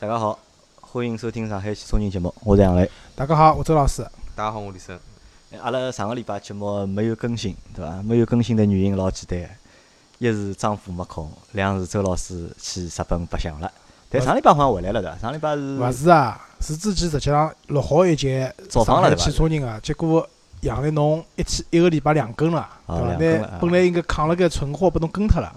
大家好，欢迎收听上海汽车人节目，我是杨磊。大家好，我周老师。大家好，我李生。阿拉上个礼拜节目没有更新，对伐？没有更新的原因老简单，一是张虎没空，两是周老师去日本白相了。但上礼拜好像回来了，对伐？上礼拜是勿是啊？是之前实际上录好一节上海汽车人啊，结果杨磊侬一天一个礼拜两更了，对伐？那本来应该扛了个存货，拨侬更脱了。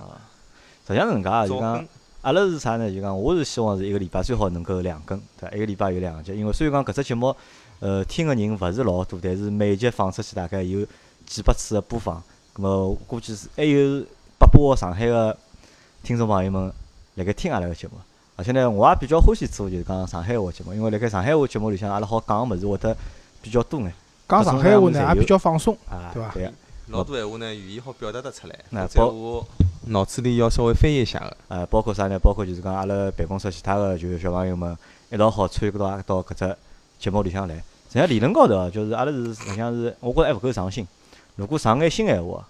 实际上是搿能介，就讲阿拉是啥呢？就讲我是希望是一个礼拜最好能够两更，对伐？一个礼拜有两集，因为虽然讲搿只节目。呃，听个人勿是老多，但是每集放出去大概有几百次个播放，咁么估计是还有八百个上海个听众朋友们辣盖听阿拉个节目。而且呢，我也比较欢喜做就是讲上海话节目，因为辣盖上海话节目里向，阿拉好讲个物事会得比较多眼。讲上海话呢，也比较放松，对伐？对。老多闲话呢，语言好表达得出来。那包括脑子里要稍微翻译一下个。呃，包括啥呢？包括就是讲阿拉办公室其他个就是小朋友们一道好参与到到搿只节目里向来。实际上理论高头哦，就是阿拉是实际上是，我觉着还勿够上心。如果上眼新闲话，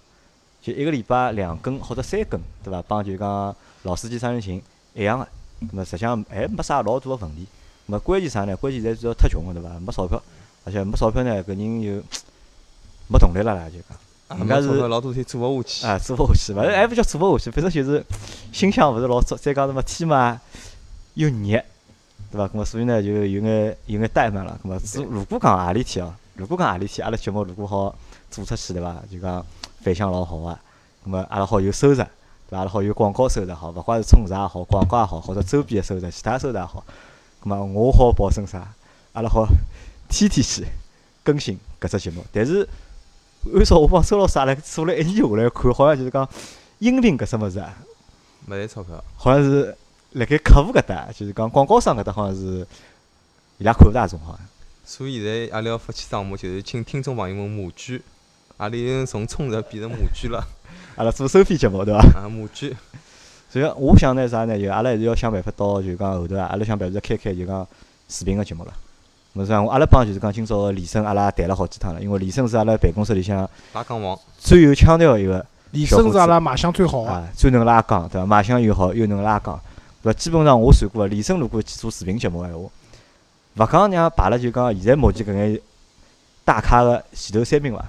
就一个礼拜两更或者三更，对伐？帮就讲老司机三人行一样个，咾么实际上还没啥老大个问题。咾么关键啥呢？关键现在主要太穷个，对伐？没钞票，而且没钞票呢，搿人就 没动力了啦，就讲。人家是老多天做勿下去。啊，做勿下去，勿是还勿叫做勿下去，反正就是心想勿是老足，再讲什么天嘛又热。对伐？咁么所以呢，就有眼有眼怠慢了。咁么，如如果讲何里天哦，如果讲何里天，阿拉节目如果好做出去，对伐？就讲反响老好个。咁么，阿拉好有收入，对伐？阿拉好有广告收入，好，勿管是充值也好，广告也好，或者周边个收入，其他收入也好。咁么，我好保证啥？阿拉好天天去更新搿只节目。但是，按照我帮周老师阿拉做了一年下来看，好像就是讲音频搿只物事啊，没赚钞票，好像是。辣盖客户搿搭，就是讲广告商搿搭，好像是伊拉看勿大中，好像。所以现在阿拉要发起项目，就是请听众朋友们募捐，阿拉已经从充值变成募捐了。阿拉做收费节目，对伐？啊，募捐。所以我想呢，啥呢？就阿拉还是要想办法到，就讲后头啊，阿拉想办法开开就讲视频个节目了。么啥？我阿拉帮就是讲今朝个李生，阿拉谈了好几趟了，因为李生是阿拉办公室里向拉钢王最有腔调一个。李生是阿拉卖相最好啊，最能拉钢，对伐？卖相又好，又能拉钢。勿，基本上我算过，李生如果去做视频节目闲话，勿讲让排了就讲现在目前搿眼大咖个前头三名伐，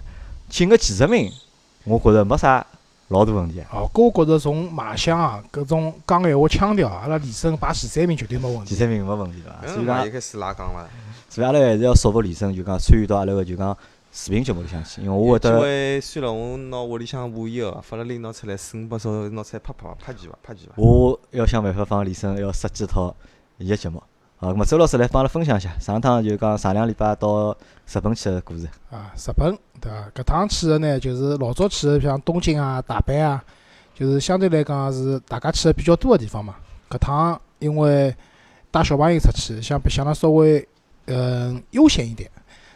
进个前十名，我觉着没啥老大问题。哦，搿我觉着从卖相啊，搿种讲闲话腔调，阿拉李生排前三名绝对没问题。前三名没问题对伐？所以讲一开始拉杠了。所以阿拉还是要说服李生，就讲参与到阿拉个就讲。视频节目里向去，因为我会得。因为算了我拿屋里向五一个发了拎拿出来，四五百钞拿出来拍拍拍几伐，拍几伐。我要想办法帮李生要设计一套伊个节目。好，咁么周老师来帮阿拉分享一下，上趟就讲上两礼拜到日本去个故事。啊，日本对伐？搿趟去个呢，就是老早去个像东京啊、大阪啊，就是相对来讲是大家去个比较多个地方嘛。搿趟因为带小朋友出去，想白相了稍微嗯悠闲一点。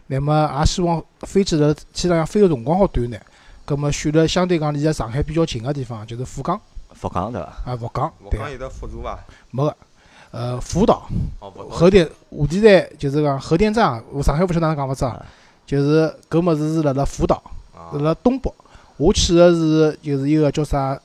那么也希望飞机的机场上飞个辰光好短眼，葛么选了相对讲离上海比较近个地方，就是福冈。福冈对伐？啊，福冈。福冈有得辅助伐？没个，呃，福岛。核电核电站就是讲核电站，我上海勿晓得哪能讲法子啊？就是搿物事是辣辣福岛，辣辣东北。我去个是就是一个叫啥？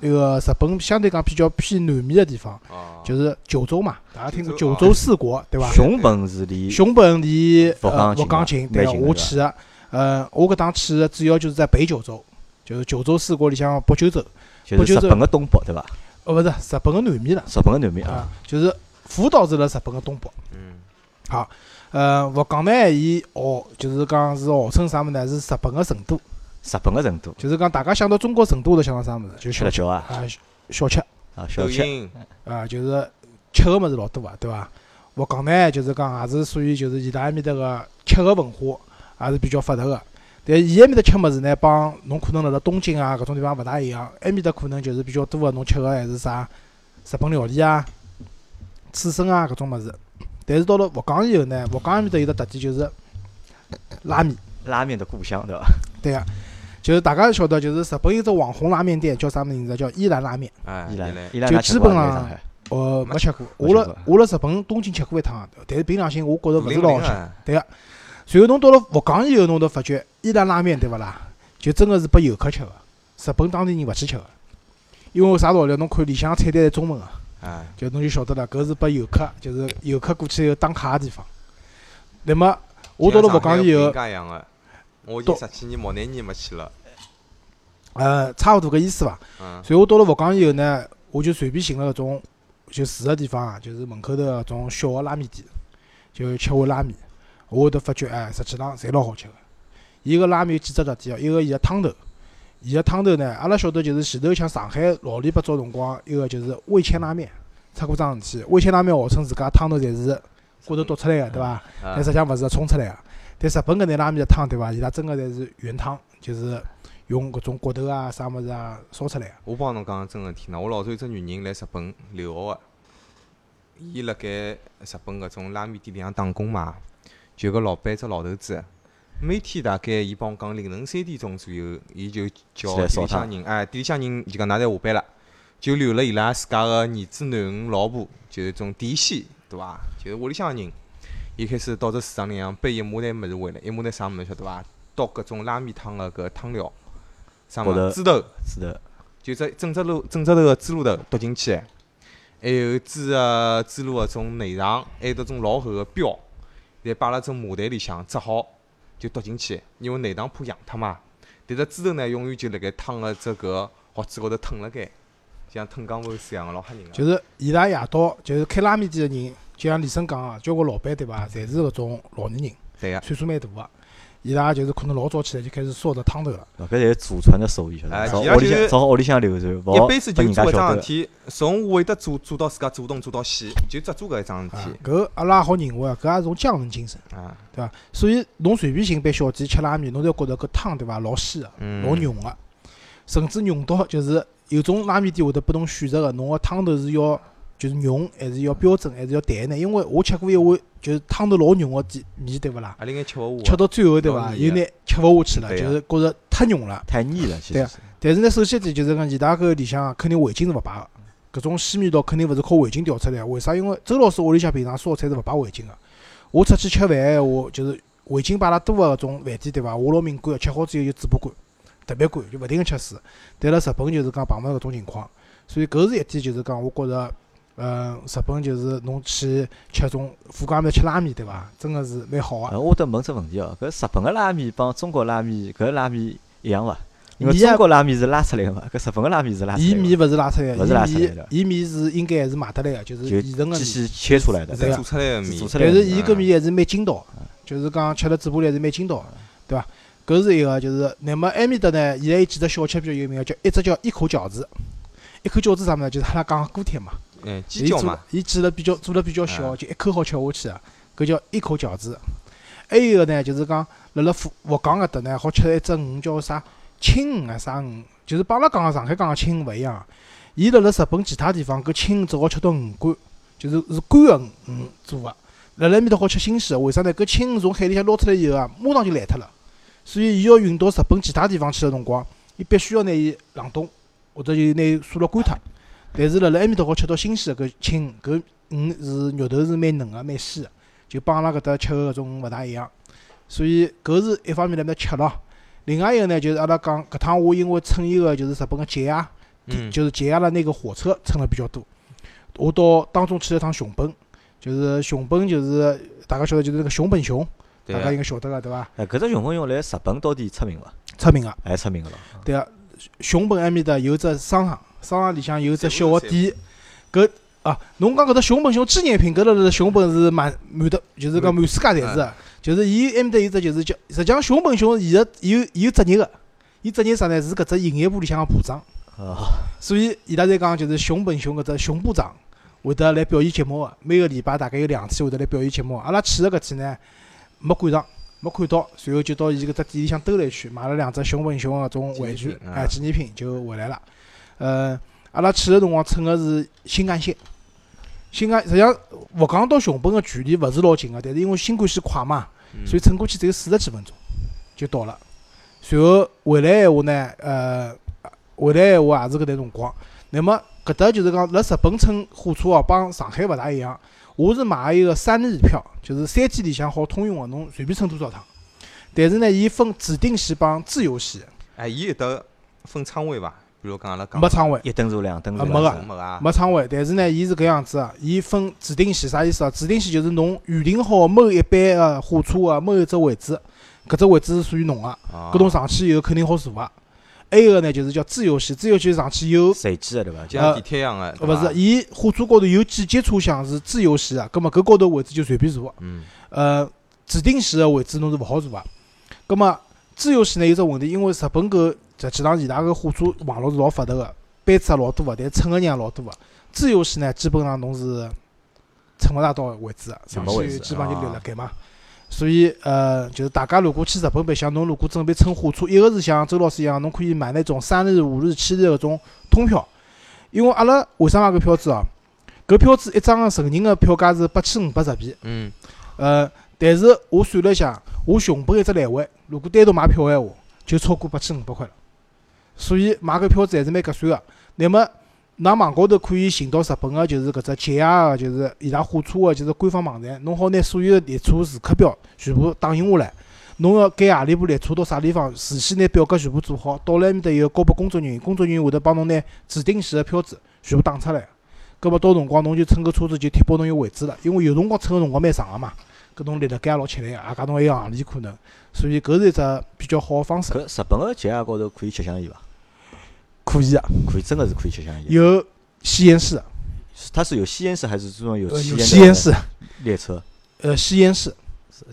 一个日本相对讲比较偏南面的地方，就是九州嘛，大家听过九州四国对伐？熊本是离熊本离福冈近，对我去个，呃，我搿趟去个主要就是在北九州，就是九州四国里向北九州，就是日本个东北对伐？哦，勿是日本个南面了。日本个南面啊，就是福岛是辣日本个东北。嗯。好，呃，福冈呢，伊号就是讲是号称啥物事呢？是日本个成都。日本个成都，就是讲大家想到中国成都都想到啥物事？就吃辣椒啊，啊小吃啊，小吃啊，就是吃个物事老多啊，对伐？佛冈呢，就是讲也是属于就是伊拉埃面搭个吃个文化也是比较发达个。但伊埃面搭吃物事呢，帮侬可能辣辣东京啊搿种地方勿大一样。埃面搭可能就是比较多个，侬吃个还是啥日本料理啊、刺身啊搿种物事。但是到了福冈以后呢，福冈埃面搭有个特点就是拉面，拉面的故乡，对伐？对个。就是大家晓得，就是日本有只网红拉面店，叫啥名字？叫伊兰拉面。伊兰，伊兰就基本上，呃，没吃过。我辣我辣日本东京吃过一趟，但是凭良心，我觉着勿是老好吃。对个。随后侬到了福冈以后，侬都发觉伊兰拉面对勿啦？就真个是拨游客吃个，日本当地人勿去吃个。因为啥道理？侬看里向菜单是中文个，哎，就侬就晓得了，搿是拨游客，就是游客过去以后打卡个地方。那么我到了佛冈以后，我已到经十几年、毛廿年没去了。呃，差勿多搿意思伐？嗯，所以我到了佛冈以后呢，我就随便寻了搿种就住个地方啊，就是门口头搿种小个拉面店，就吃碗拉面。我会得发觉，哎，实际上侪老好吃个。伊个拉面有几只特点哦，一个伊个汤头，伊个汤头呢，阿拉晓得就是前头像上海老里八早辰光，一个就是味千拉面出过桩事体。味千拉面号称自家汤头侪是骨头剁出来个，对伐？但啊实际上勿是冲出来个。但日本搿眼拉面个汤，对伐？伊拉真个侪是原汤，就是用搿种骨头啊、啥物事啊烧出来个。我帮侬讲真事体呢，我老早有只女人来日本留学个，伊辣盖日本搿种拉面店里向打工嘛，就搿老板只老头子，每天大概伊帮我讲凌晨三点钟左右，伊就叫店里向人，哎，店里向人就讲㑚侪下班了，就留了伊拉自家个儿子、囡恩、老婆，就是种嫡系，对伐？就是屋里向个人，伊开始到只市场里向背一麻袋物事回来，一麻袋啥物事晓得伐？倒搿种拉面汤个搿汤料，啥物事？猪头。猪头，就只整只卤整只头个猪卤头剁进去，还有猪个猪卤个种内脏，还有得种老厚个膘，再摆辣种麻袋里向折好，就剁进去，因为内脏怕养脱嘛。但只猪头呢，永远就辣盖汤个只搿盒子高头腾辣盖，像吞钢丝一样个，老吓人个。就是伊拉夜到，就是开拉面店个人，就像李生讲个，交关老板对伐？侪是搿种老年人，对个，岁数蛮大个。伊拉就是可能老早起来就开始烧着汤头了。搿侪是祖传的手艺，晓得伐？哎朝屋里向，伊拉就是朝屋里向流传，勿好一辈子就做搿家晓得。桩事体，从会得做做到自家主动做到西，就只做搿一桩事啊体，搿阿拉也好认为啊，搿也是种匠人精神，啊，对伐？所以侬随便寻杯小店吃拉面，侬侪觉着搿汤对伐？老鲜个，嗯，老浓个，甚至浓到就是有种拉面店会得拨侬选择个，侬个汤头是要就是浓，还是要标准，还是要淡呢？因为我吃过一碗就是汤头老浓个店面，对勿啦？阿里眼吃勿下吃，到最后对伐？有眼吃勿下去了，就是觉着太浓了。太腻了，其对啊。但是呢，首先点就是讲，伊拉搿里向肯定味精是勿摆个，搿种鲜味道肯定勿是靠味精调出来个。为啥？因为周老师屋里向平常烧菜是勿摆味精个。我出去吃饭闲话，就是味精摆了多个搿种饭店，对伐？我老敏感个，吃好之后就嘴巴干，特别干，就勿停个吃水。但辣日本就是讲碰勿着搿种情况，所以搿是一点就是讲，我觉着，呃，日本就是侬去吃种富家面吃拉面，对伐？真个是蛮好个。呃，我得问只问题哦，搿日本个拉面帮中国拉面搿拉面一样伐？因为中国拉面是拉出来个嘛，搿日本个拉面是拉出来伊面勿是拉出来个，勿是拉出来的伊面是应该还是买得来个，就是就现成个面。机器切出来的，对啊做出来个面做，出来的但是伊面搿面还是蛮筋道的，就是讲吃了嘴巴里还是蛮筋道的，对伐？搿是一个，就是乃末埃面搭呢，现在有几只小吃比较有名个，叫一只叫一口饺子，一口饺子啥物事？就是阿拉讲个锅贴嘛，嗯，鸡脚嘛，伊煎了比较做了比较小，啊就一口好吃下去个，搿叫一口饺子。还有个呢，就是讲辣辣福福冈搿搭呢，好吃一只鱼叫啥青鱼啊啥鱼，就是帮阿拉讲个上海讲个青鱼勿一样。伊辣辣日本其他地方搿青鱼只好吃到鱼干，就是是干个鱼做个。辣辣埃面搭好吃新鲜个，为啥呢？搿青鱼从海里向捞出来以后啊，马上就烂脱了，所以伊要运到日本其他地方去个辰光，伊必须要拿伊冷冻，或者就拿伊晒了干脱。但是辣辣埃面搭好吃到新鲜个搿青，搿鱼是肉头是蛮嫩个、蛮鲜个，就帮阿拉搿搭吃个搿种勿大一样。所以搿是一方面辣面吃咯。另外一个呢，就是阿拉讲搿趟我因为乘伊个就是日本个节夜，嗯，就是节夜了那个火车乘了比较多。我到当中去了趟熊本，就是熊本就是大家晓得就是那个熊本熊，大家应该晓得个对伐？哎，搿只熊本熊来日本到底出名伐？出名个。还出名个咯。对个，熊本埃面搭有只商场，商场里向有只小个店，搿啊，侬讲搿只熊本熊纪念品，搿辣辣熊本是满满的，就是讲满世界侪是个，就是伊埃面搭有只就是叫，实际上熊本熊伊个有有职业个，伊职业啥呢？是搿只营业部里向个部长，哦，所以伊拉在讲就是熊本熊搿只熊部长会得来表演节目个，每个礼拜大概有两天会得来表演节目。阿拉去个搿天呢，没赶上，没看到，随后就到伊搿只店里向兜了一圈，买了两只熊本熊个种玩具哎，啊纪念品就回来了。呃，阿拉去个辰光乘个是新干线，新干实际上佛冈到熊本个距离勿是老近个，但是因为新干线快嘛，嗯所以乘过去只有四十几分钟就到了。随后回来闲话呢，呃，回来闲话也是搿段辰光。那么搿搭就是讲，辣日本乘火车哦，帮上海勿大一样。我是买一个三日票，就是三天里向好通用个，侬随便乘多少趟。但是呢，伊分指定席帮自由席。哎，伊有得分仓位伐？比比如讲阿拉讲没仓位，一等座、两等座，啊没个没啊，没仓位。但是呢，伊是搿样子啊，伊分指定线，啥意思啊？指定线就是侬预定好某一班个火车个某一只位置，搿只位置是属于侬个，啊搿侬上去以后肯定好坐个。还有个呢，就是叫自由线，自由线上去有，随机个对伐？就像地铁一样个，呃勿是，伊火车高头有几节车厢是自由线啊，葛末搿高头位置就随便坐个。嗯，呃，指定线个位置侬是勿好坐个。葛末自由线呢有只问题，因为日本搿实际上伊拉个火车网络是老发达个，班次也老多个，但乘个人也老多个。自由线呢，基本上侬是乘勿大到位置个，上去基本上就留啊辣盖嘛。所以呃，就是大家如果去日本白相，侬如果准备乘火车，一个是像周老师一样，侬可以买那种三日、五日、七日搿种通票。因为阿拉为啥买搿票子哦？搿票子一张个成人个票价是八千五百日币。嗯，呃，但是我算了一下，我熊本一只来回，如果单独买票个闲话，就超过八千五百块了。所以买搿票子还是蛮合算个。那么，㑚网高头可以寻到日本个，就是搿只 JR 个，就是伊拉火车个，就是官方网站，侬好拿所有个列车时刻表全部打印下来。侬要赶何里部列车到啥地方，事先拿表格全部做好，到了埃面搭以后交拨工作人员，工作人员会得帮侬拿指定线个票子全部打出来。搿末到辰光侬就乘搿车子就贴拨侬有位置了，因为有辰光乘个辰光蛮长个嘛。搿侬立辣盖也老吃力个，外加侬还有行李可能，所以搿是一只比较好个方式。搿日本个 JR 高头可以吃香烟伐？可以啊，可以，真的是可以吃香烟。有吸烟室，它是有吸烟室还是这种有吸烟吸烟室，列车？呃，吸烟室。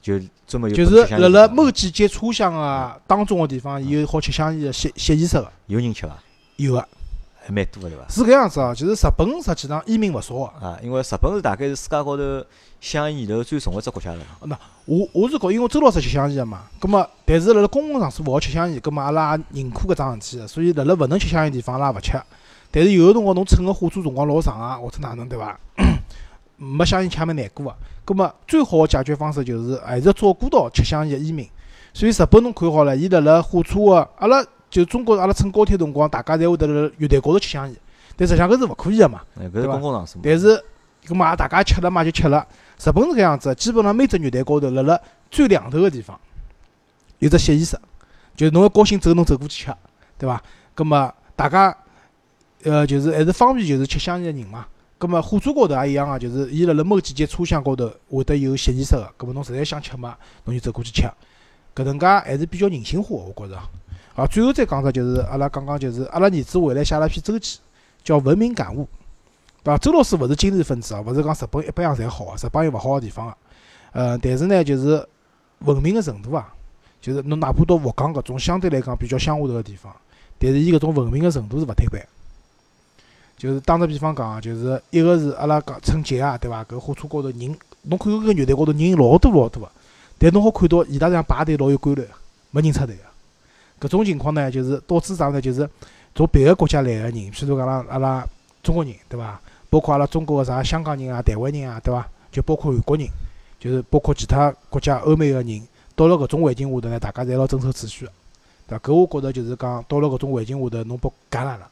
就专门有就是辣辣某几节车厢啊当中个地方有好吃香烟的吸吸烟室个，有人吃伐？有个还蛮多个对伐？是搿样子哦。就是日本实际上烟民勿少个。啊，因为日本是大概是世界高头香烟里头最重个一只国家了。我我是觉，因为周老师吃香烟个嘛，葛末但是辣辣公共场所勿好吃香烟，葛末阿拉也认可搿桩事体个，所以辣辣勿能吃香烟地方，阿拉也勿吃。但是有个辰光侬乘个火车辰光老长啊，或者哪能对伐？没香烟吃也蛮难过个。葛末最好个解决方式就是还是要照顾到吃香烟个烟民。所以日本侬看好了，伊辣辣火车个，阿拉就中国阿拉乘高铁辰光，大家侪会得辣辣月台高头吃香烟，但实际上搿是勿可以个嘛。哎，搿是对伐公共场所。但是，搿么也大家吃了嘛就吃了。日本是搿样子，基本上每只月台高头，辣辣最两头个地方有只吸烟室，就是侬要高兴走，侬走过去吃，对伐？葛么大家呃就是还是方便，就是吃香烟个人嘛。葛么火车高头也一样个，就是伊辣辣某几节车厢高头会得有吸烟室个，葛么侬实在想吃嘛，侬就走过去吃。搿能介还是比较人性化个，我觉着。啊，最后再讲只就是阿拉刚刚就是阿拉儿子回来写了篇周记，叫《文明感悟》。对伐？周老师勿是精神分子啊，勿是讲日本一般样侪好啊，日本有勿好个地方个。呃，但是呢，就是文明个程度啊，就是侬哪怕到佛冈搿种相对来讲比较乡下头个地方，但是伊搿种文明个程度是勿推板。就是打个比方讲啊，就是一个是阿拉讲春节啊，对伐？搿火车高头人，侬看搿个月台高头人老多老多个，但侬好看到伊拉这样排队老有规律个，没人插队个。搿种情况呢，就是导致啥呢？就是从别个国家来个人，譬如讲阿拉阿拉中国人，对伐？包括阿拉中国个啥香港人啊、台湾人啊，对伐？就包括韩国人，就是包括其他国家欧美个人，到了搿种环境下头呢，大家侪老遵守秩序个，对伐？搿我觉着就是讲，到了搿种环境下头，侬被感染了，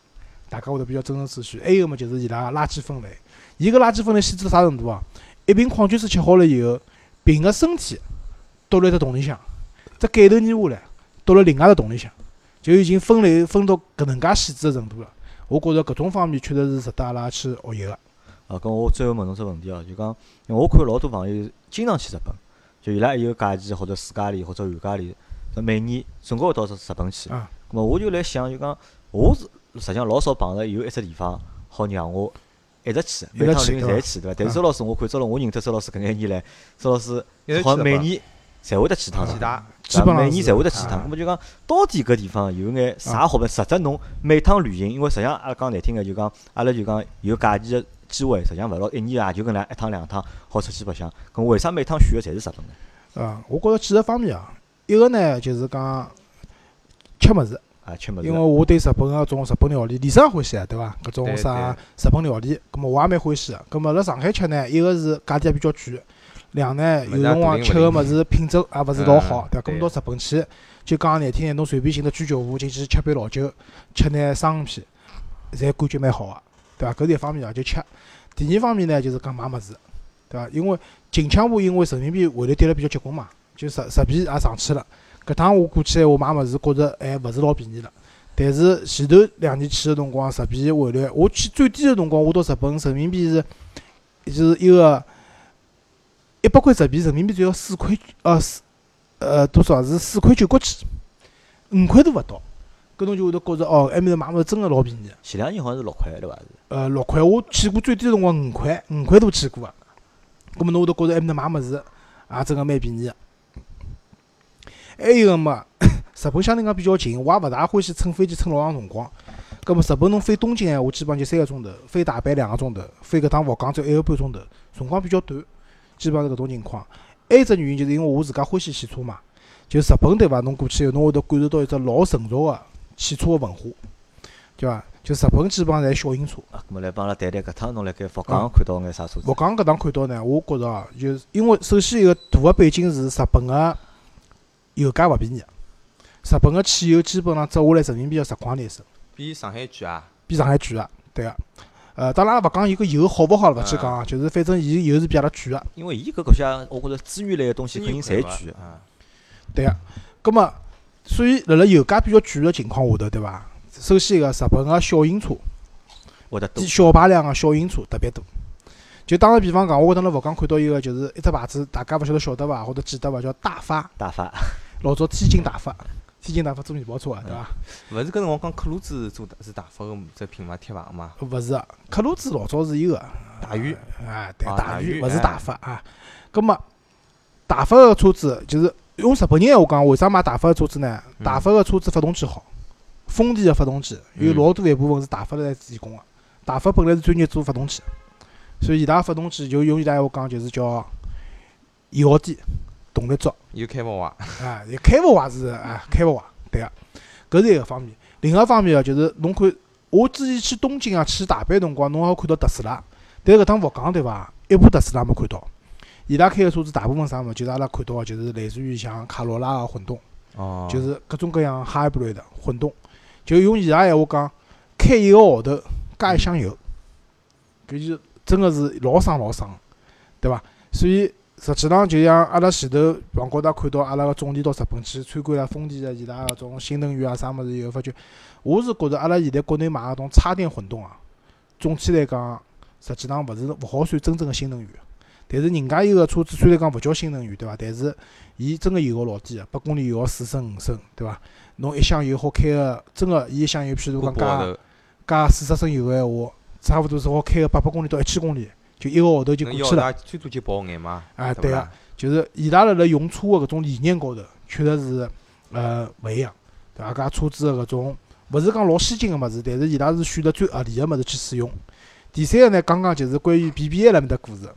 大家会得比较遵守秩序。还有么，就是伊拉垃圾分类，伊个垃圾分类细致到啥程度啊？一瓶矿泉水吃好了以后，瓶个身体倒辣只桶里向，只盖头捏下来，倒辣另外一只桶里向，就已经分类分到搿能介细致个程度了。我觉着搿种方面确实是值得阿拉去学习个。啊，咁我最后问侬只问题哦，就讲，因为我看老多朋友经常去日本，就伊拉有假期或者暑假里或者寒假里，那每年总归会到日日本去。啊咁么我就来想，就讲我是实际上老少碰着有一只地方好让我一直去，每趟旅行侪去，对伐？但是啊周老师，我看周老师，我认得周老师搿眼年来，周老师好像每年侪会得去一趟基本上每年是侪会得去一趟，啊咁么就讲到底搿地方有眼啥好办？实质侬每趟旅行，因为实际上阿拉讲难听个就讲，阿拉就讲有假期个机会，实际上勿老一年也就搿能一趟两趟好出去白相。咁为啥每趟选个侪是日本呢？啊，我觉着几个方面啊，一个呢就是讲吃物事，啊，吃物事因为我对日本个种日本料理，李生欢喜啊，对伐？搿种啥日本料理，葛末我也蛮欢喜个。葛末辣上海吃呢，一个是价钿也比较贵，两呢有辰光吃个物事品质也勿是老好，对伐？葛末到日本去，就讲难听点，侬随便寻个居酒屋进去吃杯老酒，吃眼生鱼片，侪感觉蛮好个，对伐？搿是一方面啊，就吃。第二方面呢，就是讲买物事，对伐？因为近腔部因为人民币汇率跌了比较结棍嘛，就日日币也上去了。搿趟我过去闲话买物事，觉着还勿是老便宜了。但是前头两年去个辰光，日币汇率，我去最低个辰光，我到日本人民币是就是一个一百块日币，人民币只要四块呃四呃多少是四块九角几，五块都勿到。搿侬就会得觉着哦，埃面搭买物事真个老便宜。前两年好像是六块对伐？是呃，六块，我去过最低个辰光五块，五块都去过个。葛末侬会得觉着埃面搭买物事也真个蛮便宜个。还有个嘛，日本相对讲比较近，我也勿大欢喜乘飞机乘老长辰光。葛末日本侬飞东京闲话，基本上就三个钟头；飞大阪两个钟头；飞搿趟福冈只有一个半钟头，辰光比较短，基本上是搿种情况。还有一只原因就是因为我自家欢喜汽车嘛，就日本对伐？侬过去以后，侬会得感受到一只老成熟个汽车个文化，对伐？就日本基本上侪小型车。啊，咁么来帮阿拉谈谈搿趟侬辣盖福冈看到眼啥车子福？冈搿趟看到呢，我觉着哦，就是因为首先一个大个背景是日本个油价勿便宜，日本个汽油基本上折下来人民币要十块钿一升，比上海贵啊，比上海贵个，对个。呃，当然也勿讲伊个油好勿好了，勿去讲啊，就是反正伊油是比阿拉贵个，因为伊搿搿些，我觉着资源类个东西肯定侪贵个。啊，对个。葛末，所以辣辣油价比较贵个情况下头，对伐？首先一个日本个小型车，会得多低。小排量个小型车特别多。就打个比方讲，我搿趟辣福冈看到一个，就是一只牌子，大家勿晓得晓得伐，或者记得伐？叫大发。大发，老早天津大发，天津大发做面包车个，对伐？勿是搿辰光讲克鲁兹做的是大发个只品牌贴牌嘛？勿是个，克鲁兹老早是有个，大宇哎，对，啊大宇勿是大发啊。葛末大发个车子就是用日本人闲话讲，为啥买大发个车子呢？嗯大发个车子发动机好，丰田个发动机有嗯老多一部分是大发来提供个。大发本来是专业做发动机，所以伊拉发动机就用伊拉闲话讲，就是叫油耗低，动力足。有开勿坏，啊，也开勿坏是啊，开勿坏，对个，搿是一个方面。另外一方面啊，就是侬看，我之前去东京啊、去大阪辰光，侬好看到特斯拉，但是搿趟福冈对伐？一部特斯拉没看到。伊拉开个车子大部分啥物事，就是阿拉看到个，就是类似于像卡罗拉个混动，哦，就是各种各样 hybrid 的混动。就用伊拉闲话讲，开一个号头加一箱油，搿就真个是老省老省，对伐？所以实际上就像阿拉前头网高头看到阿拉个总理到日本去参观了丰田个伊拉搿种新能源啊啥物事以后，发觉我是觉着阿拉现在国内买搿种插电混动啊，总体来讲，实际上勿是勿好算真正个新能源。但是人家有个车子虽然讲勿叫新能源，对伐？但是伊真个油耗老低个，百公里油耗四升五升，对伐？侬一箱油好开个，真个伊一箱油，譬如讲加加四十升油个闲话，差勿多是好开个八百公里到一千公里，就一个号头就过去了。最多就跑眼嘛，啊，对个，就是伊拉辣辣用车个搿种理念高头，确实是呃勿一样，对伐？搿车子个搿种勿是讲老先进个物事，但是伊拉是选择最合理个物事去使用。第三个呢，讲讲就是关于 BBA 辣面搭故事。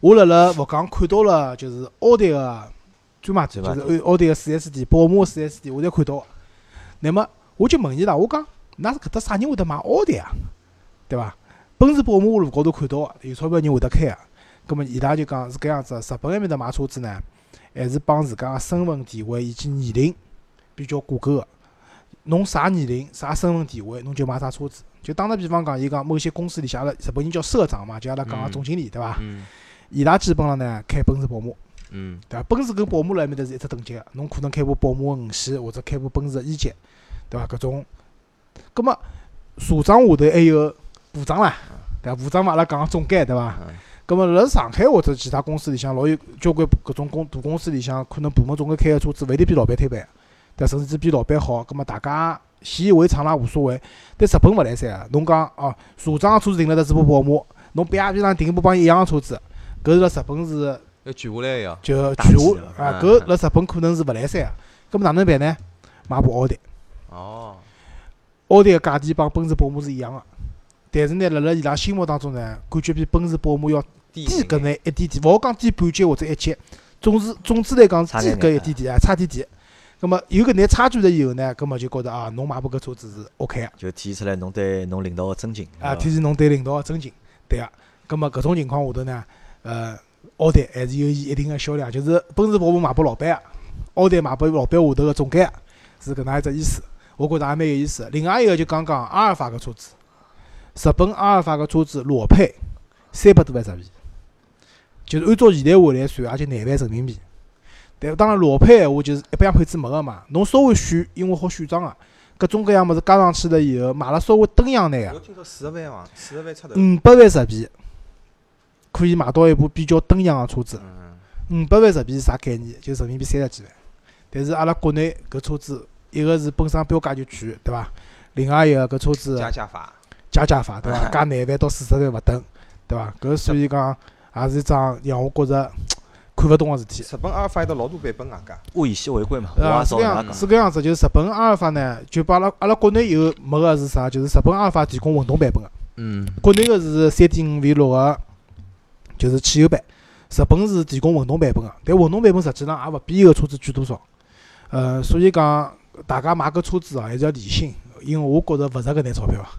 我辣辣佛冈看到了，就是奥迪个专卖店，就是奥迪个四 S 店、宝马个 4S 店，我侪看到个。那么我就问伊拉，我讲，㑚是搿搭啥人会得买奥迪啊？对伐？奔驰、宝马我路高头看到个，有钞票人会得开个。葛末伊拉就讲是搿样子的，日本埃面搭买车子呢，还是帮自家个身份地位以及年龄比较挂钩个。侬啥年龄、啥身份地位，侬就买啥车子。就打个比方讲，伊讲某些公司里向阿拉日本人叫社长嘛，就阿拉讲个嗯总经理，对伐？嗯伊拉基本上呢开奔驰、宝马，嗯对伐？奔驰跟宝马辣埃面搭是一只等级个，侬可能开部宝马个五系或者开部奔驰个 E 级，对伐？搿种，葛末社长下头还有部长啦，对伐？部长嘛，阿拉讲个总监，对伐？嗯葛末辣上海或者其他公司里向，老有交关搿种公大公司里向，可能部门总监开个车子勿一定比老板推板，对伐？甚至比老板好。葛末大家习以为常啦，无所谓。但日本勿来三个，侬讲哦，社长个车子停辣搭是部宝马，侬边边上停一部帮伊一样个车子，搿是辣日本是要举下来要，就打击巨了下啊，嗯搿辣日本可能是勿来三个。葛末哪能办呢？买部奥迪，哦，奥迪个价钿帮奔驰、宝马是一样个，但是呢，辣辣伊拉心目当中呢，感觉比奔驰、宝马要低低搿能一点点，勿好讲低半级或者一级，总之总之来讲低差眼眼搿一点点啊，差点点。葛末有搿眼差距了以后呢，葛末就觉着啊，侬买部搿车子是 OK 个，就体现出来侬对侬领导个尊敬。啊，体现侬对领导个尊敬，对个。葛末搿种情况下头呢，呃，奥迪还是有伊一定个销量，就是奔驰、宝马卖拨老板个，奥迪卖拨老板下头个总监个，是搿能一只意思。我觉着也蛮有意思的。另外一个就讲讲阿尔法搿车子，日本阿尔法个车子裸配三百多万日币，就是按照现在汇来算，也就廿万人民币。但当然裸配闲话就是一般样配置没个嘛，侬稍微选，因为好选装个，各种各样物事加上去了以后，买了稍微登样眼个，四十万伐，四十万出头。五百万日币可以买到一部比较登样个车子。嗯，五百万日币是啥概念？就是人民币三十几万。但是阿拉国内搿车子，一个是本身标价就贵，对伐？另外一个搿车子加价法。加价法，对伐？加廿万到四十万勿等，对伐？搿所以讲也是一桩让我觉着 看勿懂个事体。日本阿尔法有得老多版本啊，搿。物以稀为贵嘛，我啊，也是搿样，照人家讲。是搿样子，就是日本阿尔法呢，就把阿拉阿拉国内有没个是啥？就是日本阿尔法提供混动版本个，嗯。国内个是三点五 V 六个，就是汽油版。日本是提供混动版本个，但混动版本实际上也勿比伊个车子贵多少。呃，所以讲大家买搿车子啊，还是要理性，因为我觉着勿值搿眼钞票啊。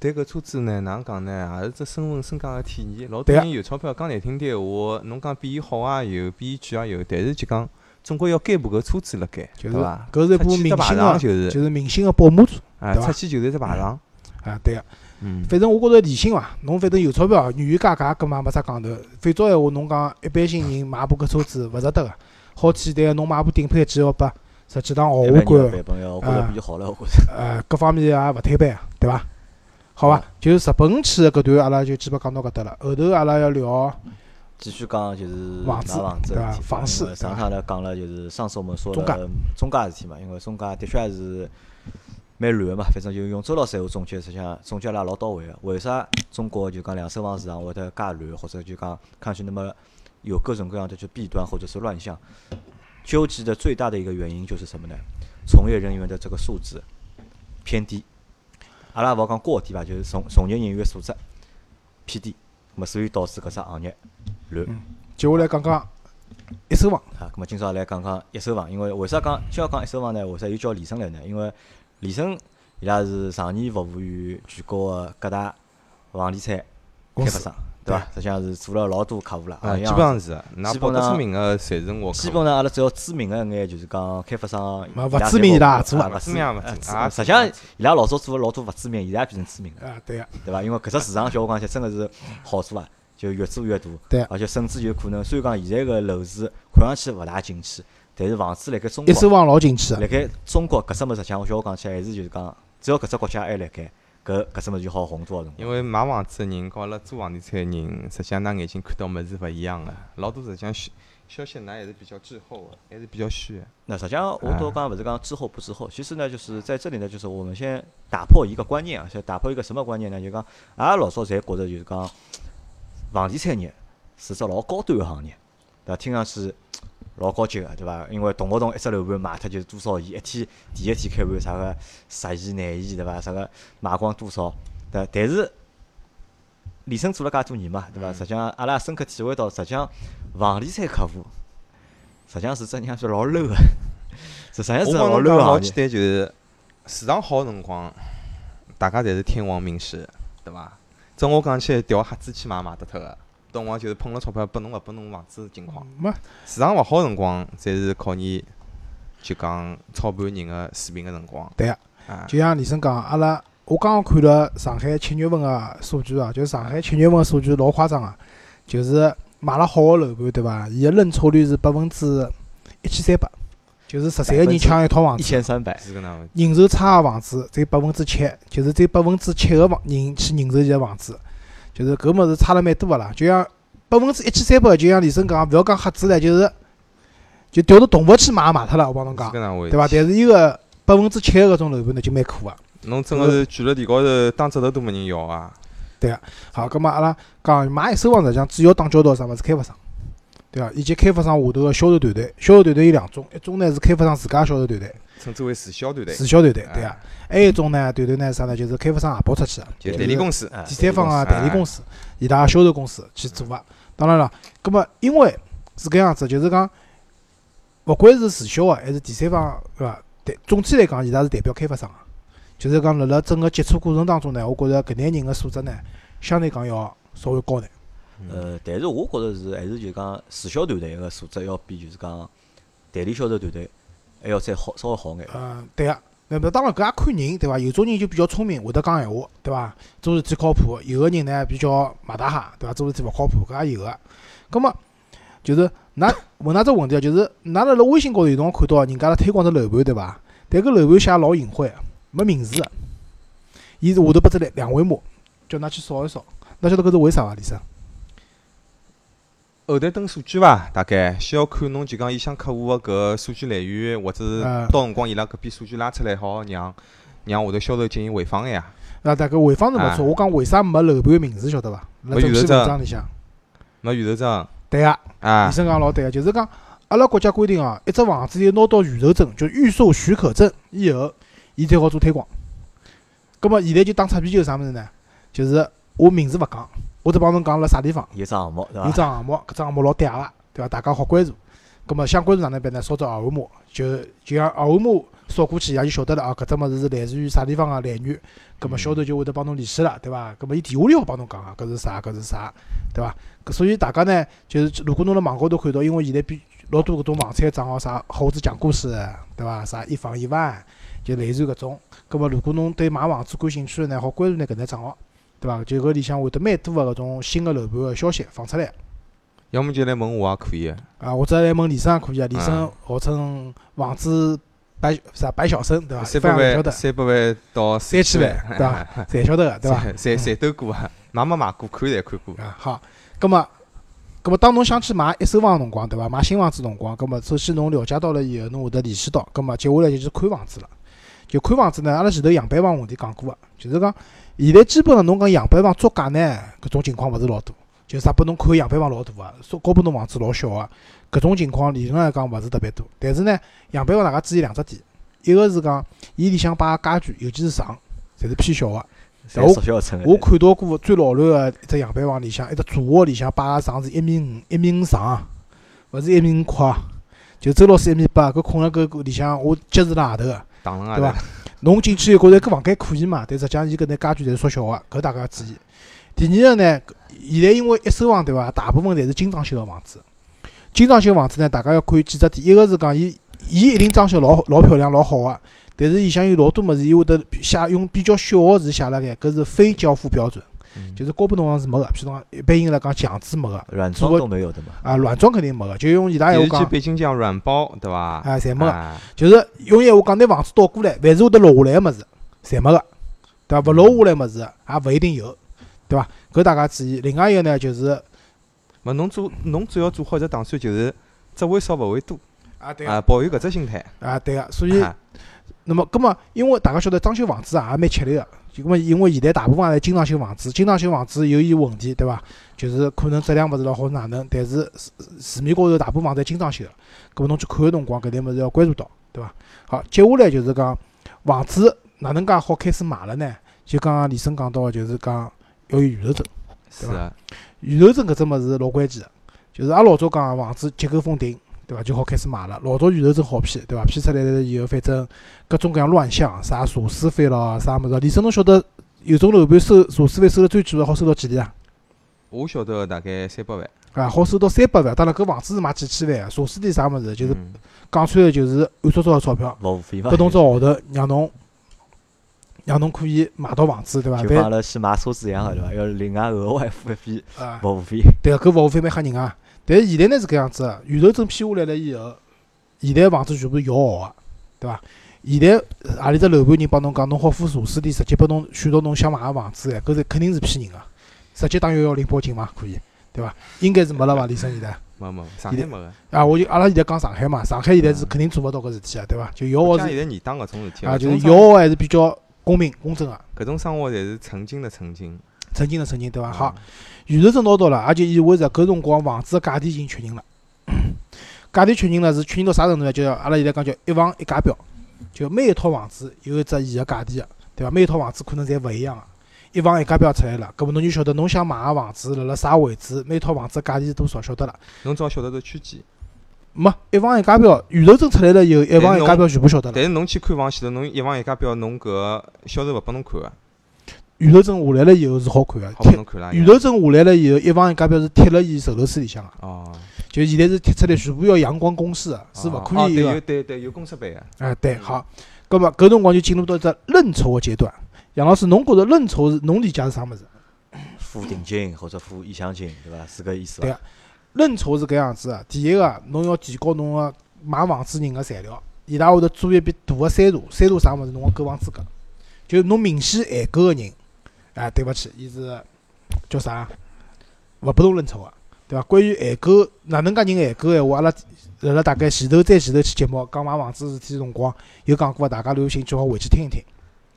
但搿车子呢，哪能讲呢？也是只身份身价个体现。老多人有钞票，讲难听点闲话，侬讲比伊好也有，比伊贵也有，但是就讲总归要监部搿车子辣盖，就是对伐？搿是一部明星个，就是，就是明星个宝马车啊，对伐出去就是一只排场。啊，对个。嗯。反正我觉着理性伐，侬反正有钞票，愿意加价，搿嘛没啥讲头。反照闲话，侬讲一般性人买部搿车子勿值得个，好简单，侬买部顶配 G 幺八，实际上豪一般人华感的，版本要我觉着比较好了，我觉着。呃，各方面也勿推板啊，对伐？好伐？就是日本去的搿段，阿拉就基本讲到搿搭了。后头阿拉要聊，继续讲就是房子房子房市因为上趟来讲了，就是上次我们说中介了中介事体嘛，因为中介的确还是蛮乱个嘛，反正就用周老师闲话总结，实际上总结了也老到位个。为啥中国就讲两手房市场会得介乱，或者就讲看上去那么有各种各样的就弊端或者是乱象？究其的最大的一个原因就是什么呢？从业人员的这个素质偏低。阿拉勿好讲高低伐，就是从从业人员素质偏低，那么所以导致搿只行业乱。接下来讲讲一手房。啊，咁么今朝来讲讲一手房，因为为啥讲今朝讲一手房呢？为啥又叫李生来呢？因为李生伊拉是常年服务于全国个各大房地产开发商，对伐？实际上是做了老多客户了，啊，基本上是基本上得出名个，侪是我。基本上阿拉只要知名个一眼就是讲开发商，勿知名伊拉也侪做啊勿知知名也勿知啊知啊实际上伊拉老早做了老多勿知名，现在也变成知名了，啊，对个，对伐？因为搿只市场小我讲起来真个是好做啊，就越做越大，对而且甚至有可能虽然讲现在个楼市看上去勿大景气，但是房子辣盖中国一手房老景气个。辣盖中国搿只物事，像我小我讲起来，还是就是讲，只要搿只国家还辣盖，搿搿只物事就好红多少辰光。因为买房子个人和阿拉做房地产个人，实际上㑚眼睛看到物事勿一样个，老多实际上消消息㑚还是比较滞后个，还是比较虚个。那实际上我都讲勿是讲滞后不滞后，其实呢，就是在这里呢，就是我们先打破一个观念啊，先打破一个什么观念呢？就讲，阿拉老早侪觉着就是讲，房地产业是只老高端个行业，对伐？听上去老高级个，对伐？因为动勿动一只楼盘卖脱就是多少亿，一天第一天开盘啥个十亿、廿亿，对伐？啥个卖光多少，对伐？但是李生做了介多年嘛，对伐？嗯实际上阿拉也深刻体会到，实际上房地产客户实际上是只让是老 low 个，实际上是老 low 讲个。老简单，就是市场好个辰光，大家侪是天王明星，对伐？照我讲起来，调瞎子去买买得脱个，到辰光就是捧了钞票拨侬勿拨侬房子情况。没市场勿好个辰光，才是考验就讲操盘人个水平个辰光。对个，啊，就像李生讲，阿拉我刚刚看了上海七月份个数据啊，就是上海七月份个数据老夸张个，就是买了好个楼盘，对伐？伊个认筹率是百分之一千三百，就是十三个人抢一套房子一。千三百，是搿能回事。认筹差个房子只有百分之七，就是只有百分之七个房人去认筹伊个房子，就是搿物事差了蛮多个啦。就像百分之一千三百，就像李生讲，勿要讲瞎子唻，就是就调到动物去买也卖脱了，我帮侬讲。对伐？但是伊个百分之七个搿种楼盘呢，就蛮苦个。侬真个是举了地高头打折头都没人要啊！好，葛末阿拉讲买一手房，实际上主要打交道啥物事？开发商，对伐？以及开发商下头个销售团队，销售团队有两种，一种呢是开发商自家销售团队，称之为直销团队，直销团队，对啊啊。还有一种呢，团队呢是啥呢？就是开发商外包出去个，就代理公司。啊第三方个，代理公司伊拉销售公司去做个。当然了，葛末因为是搿样子，就是讲，勿管是直销个还是第三方，对伐？代总体来讲，伊拉是代表开发商个。就是讲辣辣整个接触过程当中呢，我觉着搿眼人个素质呢，相对讲要稍微高点。呃，但是我觉着是还是就讲直销团队个素质要比就是讲代理销售团队还要再好稍微好眼。嗯，对个。那么当然搿也看人，对伐？有种人就比较聪明，会得讲闲话，对伐？做事体靠谱；有个人呢比较马大哈，对伐？做事体勿靠谱，搿也有个。葛末就是㑚问㑚只问题啊，就是㑚辣辣微信高头有辰光看到人家辣推广只楼盘，对伐？但搿楼盘写老隐晦，没名字个。伊是下头拨只两两维码，叫㑚去扫一扫。㑚晓得搿是为啥伐，李生？后台登数据伐？大概先要看侬就讲意向客户个搿数据来源，或者是啊到辰光伊拉搿边数据拉出来，好让让下头销售进行回访个呀。啊，大概回访是没错。啊我讲为啥没楼盘个名字，晓得伐？没预售证。没预售证对个，啊医，生讲老对个，就是讲阿拉国家规定哦，一只房子要拿到预售证，就预售许可证以后，伊才好做推广。葛末现在就打擦边球啥物事呢？就是我名字勿讲，我只帮侬讲辣啥地方。有只项目对有伐？只项目，搿只项目老嗲个，对伐？大家好关注。葛末想关注哪能办呢？扫只二维码，就就像二维码扫过去，伊拉就晓得了啊，搿只物事是来自于啥地方个来源。葛末销售就会得帮侬联系了，对伐？葛末伊电话里好帮侬讲啊，搿是啥，搿是啥，对伐？搿所以大家呢，就是如果侬辣网高头看到，因为现在比老多搿种房产账号啥猴子讲故事，对伐？啥一房一万，就类似于搿种。葛末如果侬对买房子感兴趣个呢，好关注呢搿只账号，对伐？就搿里向会得蛮多个搿种新个楼盘个消息放出来。要么就来问我也可以。啊，或者来问李生也可以啊。李生嗯号称房子白啥白小生，对伐？三百万，三百万到三千万，对伐？侪晓得个，对伐？侪侪侪都过啊，买没买过，看侪看过。啊，好，葛末，葛末当侬想去买一手房个辰光，对伐？买新房子辰光，葛末首先侬了解到了以后，侬会得联系到，葛末接下来就是看房子了。就看房子呢，阿拉前头样板房问题讲过个，就是讲现在基本上侬讲样板房作假呢，搿种情况勿是老多，就是啥拨侬看样板房老大个，说高拨侬房子老小个，搿种情况理论上来讲勿是特别多。但是呢，样板房大家注意两只点，一个是讲伊里向摆个家具，尤其是床，侪是偏小个。侪缩小成我看到过最老卵个一只样板房里向，一只主卧里向摆个床是一米五，一米五长，勿是一米五宽，就周老师一米八，搿困辣搿里向，我脚是辣外头个，打人啊，对伐？侬进去以后觉着搿房间可以嘛？但实际上伊搿眼家具侪是缩小个，搿大家要注意。第二个呢，现在因为一手房对伐，大部分侪是精装修个房子。精装修房子呢，大家要看几只点，一个是讲伊伊一定装修老老漂亮老好个，但是伊向有老多物事，伊会得写用比较小个字写辣盖，搿是非交付标准，就是高拨侬是没个。譬如讲，一般性来讲，墙纸没个，软装都没有的嘛。啊，软装肯定没个，就用伊拉话讲，背景墙、软包，对伐？啊，侪没个。啊就是用闲话讲，拿房子倒过来，凡是会得落下来个物事，侪没个，对伐？勿落下来个物事，也勿一定有，对伐？搿大家注意。另外一个呢，就是勿侬做侬只要做好一只打算，就是只会少勿会多啊，对啊，抱有搿只心态。啊，对个。所以，啊那么，葛么，因为大家晓得装修房子啊，也蛮吃力个。就葛末，因为现在大部分也是精装修房子，经常修房子有伊问题，对伐？就是可能质量勿是老好哪能，但是市市面高头大部分侪精装修个，搿么侬去看个辰光，搿点物事要关注到，对伐？好，接下来就是讲房子哪能介好开始买了呢？就刚刚李生讲到个，就是讲要有预售证。对是啊，预售证搿只物事老关键个，就是阿拉老早讲个房子结构封顶，对伐？就好开始买了。老早预售证好批，对伐？批出来了以后，反正各种各样乱象，啥茶水费咯，啥物事。李生侬晓得有种楼盘收茶水费收了最贵个，好收到几钿啊？我晓得大概三百万。啊，好收到三百万。当然搿房子是卖几千万个，茶水费啥物事，就是嗯讲穿了就是暗搓搓个钞票，服务费嘛，拨侬只号头，让侬让侬可以买到房子，对伐？就帮阿拉去买车子一样个对伐？要另外额外付一笔啊，服务费。对个，搿服务费蛮吓人啊。但是现在呢是搿样子个，预售证批下来了以后，现在房子全部摇号个，对伐？现在呃何里只楼盘人帮侬讲，侬好付茶水钿，直接拨侬选到侬想买个房子，搿是肯定是骗人个，直接打幺幺零报警嘛，可以，对伐？应该是没了伐，李生现在没没，上海没个。啊，我就阿拉现在讲上海嘛，上海现在是肯定做勿到搿事体个，对伐？就摇号是像现在严打搿种事体啊，就是摇号还是比较公平公正个，搿种生活侪是曾经的曾经。曾经的曾经，对伐？嗯好，，预售证拿到了，也就意味着搿辰光房子个价钿已经确认了。价钿确认了是确认到啥程度呢？就阿拉现在讲叫一房一价表，就每一套房子有一只伊个价钿个，对伐？每一套房子可能侪勿一样个。一房一价表出来了，搿么侬就晓得侬想买个房子辣辣啥位置，每套房子个价钿是多少，晓得了。侬只要晓得个区间。没一房一价表，预售证出来了以后，一房一价表全部晓得了。但是侬去看房前头，侬一房一价表，侬搿个销售勿拨侬看个，预售证下来了以后是好看个，贴。预售证下来了以后，一房一价表是贴辣伊售楼处里向个，哦，就现在是贴出来全部要阳光公示个，是勿可以个有。对对有公设版个。哎，对，好，葛么搿辰光就进入到一只认筹个阶段。杨老师，侬觉着认筹是侬理解是啥物事？付定金或者付意向金，对伐？是搿意思伐对个？认筹是搿样子个，第一个侬要提高侬个买房子人个材料，伊拉会得做一笔大个删除，删除啥物事？侬个购房资格，就侬明显限购个人，哎，对勿起，伊是叫啥？勿拨侬认错个，对伐？关于限购哪能介人限购个闲话，阿拉辣辣大概前头再前头期节目讲买房子事体辰光有讲过个，大家有兴趣好回去听一听。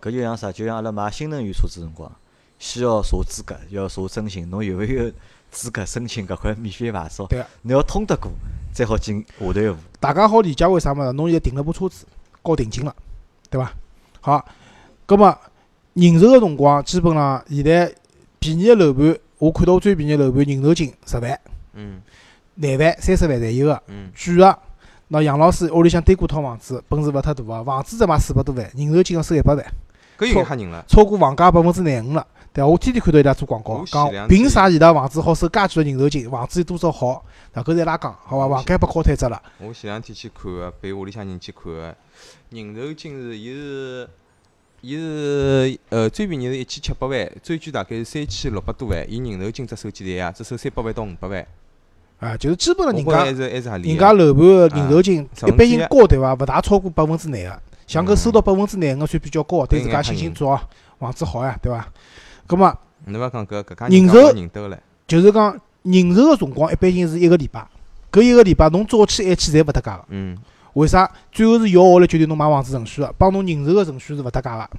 搿就像啥？就像阿拉买新能源车子辰光，先要查资格，要查征信，侬有没有资格申请搿块免费牌照？对个侬要通得过，再好进下头一步。大家好理解为啥物事？侬现在订了部车子，交定金了，对伐？好，葛末认筹个辰光，基本上现在便宜个楼盘，我看到最便宜个楼盘认筹金十万、嗯廿万、三十万侪有个。嗯贵个，那杨老师屋里向对过套房子，本事勿太大个，房子只卖四百多万，认筹金要收一百万，搿有眼吓人了。超过房价百分之廿五了。对伐？我天天看到伊拉做广告，讲凭啥伊拉房子好收介贵个认筹金？房子有多少好？那搿侪拉讲，好伐？房价被敲摊只了。我前两天去看个，陪屋里向人去看个，认筹金是伊是伊是呃最便宜是一千七百万，最贵大概是三千六百多万，伊人头金只收几钿啊？只收三百万到五百万。啊，就是基本上人家还是还是合理人。家楼盘个认筹金啊一般性高对伐？勿大超过百分之廿个，像搿收到百分之廿个算比较高，对自家信心足啊，房子好呀，对伐？葛末侬勿要讲搿搿家人家认得个唻。就是讲认筹个辰光一般性是一个礼拜，搿一个礼拜侬早去晚去侪勿搭界个。嗯为啥？最后是摇下来决定侬买房子程序个，帮侬认筹个程序是勿搭界个。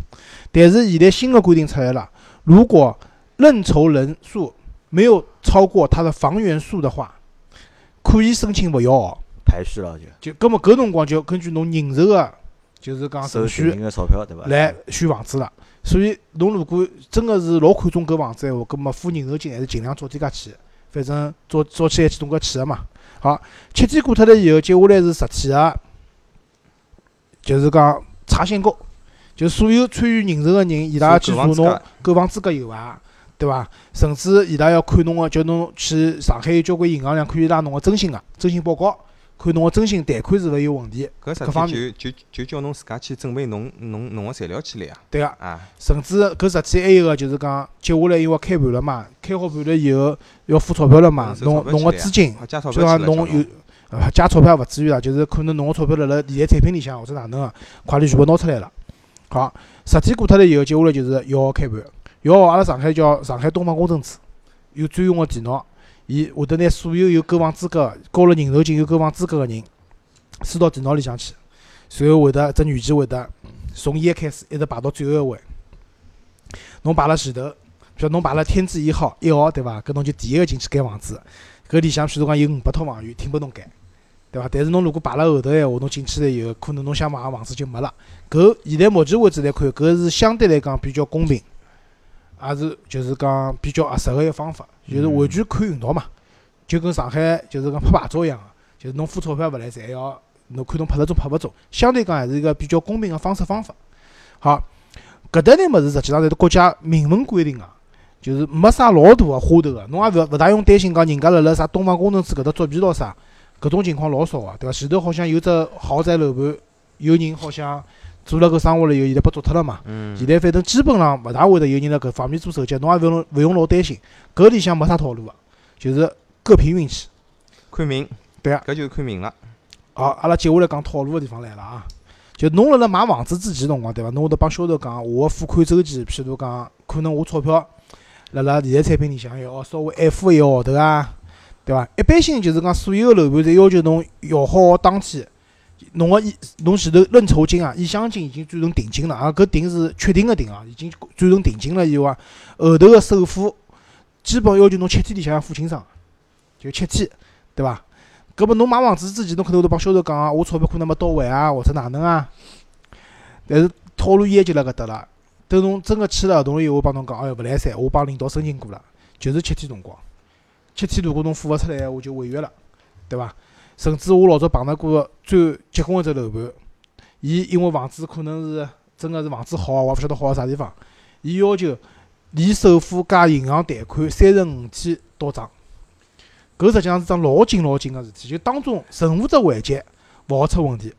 但是现在新个规定出来了，如果认筹人数没有超过它的房源数的话，可以申请勿要号。排序了就就葛末搿辰光就要根据侬认筹个，就是讲收程序定金个钞票对伐？来选房子了。所以侬如果真个是老看重搿房子闲话，搿么付认筹金还是尽量早点介去。反正早早起晚去总归去个嘛。好，七天过脱了以后，接下来是十天个，就是讲查限购，就所有参与认筹个人，伊拉要去查侬购房资格有伐？对伐？甚至伊拉要看侬个，叫侬去上海有交关银行量可以拉侬个征信个征信报告，看侬个征信贷款是勿是有问题。搿实体就就就叫侬自家去准备侬侬侬个材料去了呀。对个、啊，甚至搿实体还有个就是讲，接下来因为开盘了嘛，开好盘了以后要付钞票了嘛，侬侬个资金，就。讲侬有呃加钞票勿至于啦，就是可能侬个钞票辣辣理财产品里向或者哪能个，快点全部拿出来了。好，实体过脱了以后，接下来就是摇号开盘。摇号阿拉上海叫上海东方公证处，有专用个电脑，伊会得拿所有有购房资格、交了认筹金有购房资格个人输到电脑里向去，随后会得只软件会得从一开始一直排到最后一位。侬排辣前头，比如侬排辣天字一号一号对伐？搿侬就第一个进去盖房子。搿里向譬如讲有五百套房源，听拨侬盖，对伐？但是侬如果排辣后头闲话，侬进去了以后，可能侬想买个房子就没了。搿现在目前为止来看，搿是相对来讲比较公平，也是就是讲比较合适个一个方法，就是完全看运道嘛。就跟上海就是讲拍牌照一样，就是侬付钞票勿来三，要侬看侬拍得中拍勿中，相对讲还是一个比较公平个方式方法。好，搿搭眼物事实际上侪是国家明文规定个。就是没啥老大个花头个，侬也勿勿大用担心讲人家辣辣啥东方工程处搿搭作弊咯啥，搿种情况老少个，对伐？前头好像有只豪宅楼盘，有人好像做了搿生活了以后，现在被捉脱了嘛。嗯，现在反正基本上勿大会得有人辣搿方面做手脚，侬也勿用勿用老担心，搿里向没啥套路个，就是各凭运气。看命。对啊搿就是看命了。好，阿拉接下来讲套路个地方来了啊。就侬辣辣买房子之前辰光，对伐？侬会得帮销售讲，我个付款周期，譬如讲，可能我钞票辣辣理财产品里向要稍微爱付一个号头啊，对伐？一般性就是讲，所有个楼盘侪要求侬摇好号当天，侬个意侬前头认筹金啊、意向金已经转成定金了啊，搿定是确定个定啊，已经转成定金了以后啊，后头个首付基本要求侬七天里向要付清爽，就七天，对伐？搿么侬买房子之前，侬可能会得帮销售讲啊，我钞票可能没到位啊，或者哪能啊？但是套路严就辣搿搭了。等侬真个签了合同以后，我帮侬讲，哎哟，勿来三，我帮领导申请过了，就是七天辰光。七天如果侬付勿出来，我就违约了，对伐？甚至我老早碰到过最结棍个只楼盘，伊因为房子可能是真个是房子好，我也勿晓得好到啥地方，伊要求连首付加银行贷款三十五天到账。搿实际上是桩老紧老紧个事体，就当中任何只环节勿好出问题。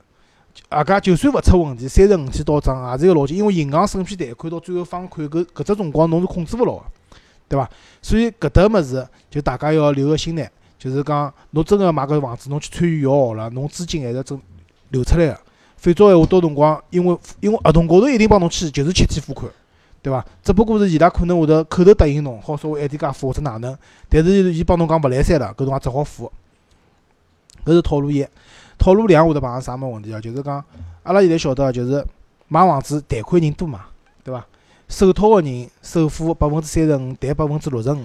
啊，搿就算勿出问题，三十五天到账也是一个老紧，因为银行审批贷款到最后放款，搿搿只辰光侬是控制勿牢个，对伐？所以搿搭物事就大家要留个心眼，就是讲侬真个买搿房子，侬去参与摇号了，侬资金还是真留出来个。否则闲话到辰光，因为因为合同高头一定帮侬签，就是七天付款，对伐？只不过是伊拉可能会得口头答应侬，好稍微晚点加付或者哪能，但是伊帮侬讲勿来三了，搿辰光只好付。搿是套路一，套路两会得碰上啥么问题啊？就是讲，阿拉现在晓得，就是买房子贷款人多嘛，首套个人首付百分之三十五，贷百分之六十五；